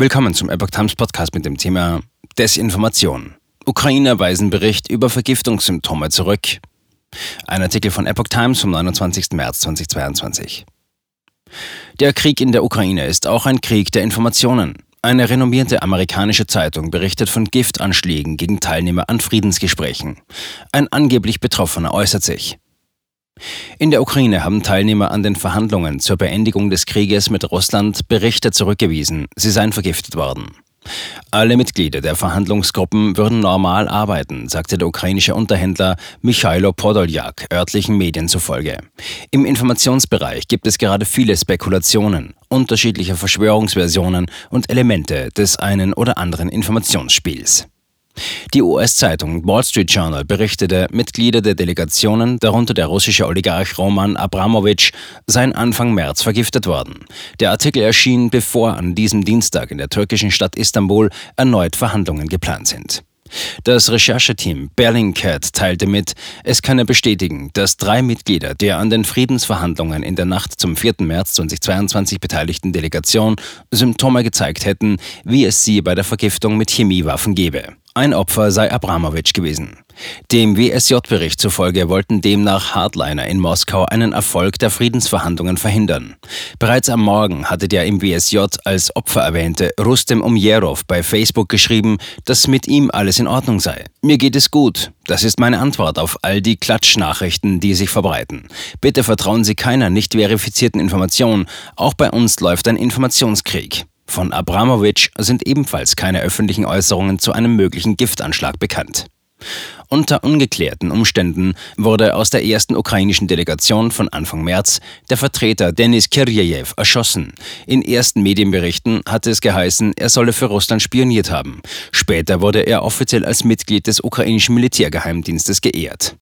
Willkommen zum Epoch Times Podcast mit dem Thema Desinformation. Ukrainer weisen Bericht über Vergiftungssymptome zurück. Ein Artikel von Epoch Times vom 29. März 2022. Der Krieg in der Ukraine ist auch ein Krieg der Informationen. Eine renommierte amerikanische Zeitung berichtet von Giftanschlägen gegen Teilnehmer an Friedensgesprächen. Ein angeblich Betroffener äußert sich. In der Ukraine haben Teilnehmer an den Verhandlungen zur Beendigung des Krieges mit Russland Berichte zurückgewiesen, sie seien vergiftet worden. Alle Mitglieder der Verhandlungsgruppen würden normal arbeiten, sagte der ukrainische Unterhändler Michailo Podoljak örtlichen Medien zufolge. Im Informationsbereich gibt es gerade viele Spekulationen, unterschiedliche Verschwörungsversionen und Elemente des einen oder anderen Informationsspiels. Die US-Zeitung Wall Street Journal berichtete, Mitglieder der Delegationen, darunter der russische Oligarch Roman Abramowitsch, seien Anfang März vergiftet worden. Der Artikel erschien, bevor an diesem Dienstag in der türkischen Stadt Istanbul erneut Verhandlungen geplant sind. Das Rechercheteam Bellingcat teilte mit, es könne bestätigen, dass drei Mitglieder der an den Friedensverhandlungen in der Nacht zum 4. März 2022 beteiligten Delegation Symptome gezeigt hätten, wie es sie bei der Vergiftung mit Chemiewaffen gebe. Ein Opfer sei Abramowitsch gewesen. Dem WSJ-Bericht zufolge wollten demnach Hardliner in Moskau einen Erfolg der Friedensverhandlungen verhindern. Bereits am Morgen hatte der im WSJ als Opfer erwähnte Rustem Umjerov bei Facebook geschrieben, dass mit ihm alles in Ordnung sei. Mir geht es gut. Das ist meine Antwort auf all die Klatschnachrichten, die sich verbreiten. Bitte vertrauen Sie keiner nicht verifizierten Information. Auch bei uns läuft ein Informationskrieg. Von Abramowitsch sind ebenfalls keine öffentlichen Äußerungen zu einem möglichen Giftanschlag bekannt. Unter ungeklärten Umständen wurde aus der ersten ukrainischen Delegation von Anfang März der Vertreter Denis Kirjejew erschossen. In ersten Medienberichten hatte es geheißen, er solle für Russland spioniert haben. Später wurde er offiziell als Mitglied des ukrainischen Militärgeheimdienstes geehrt.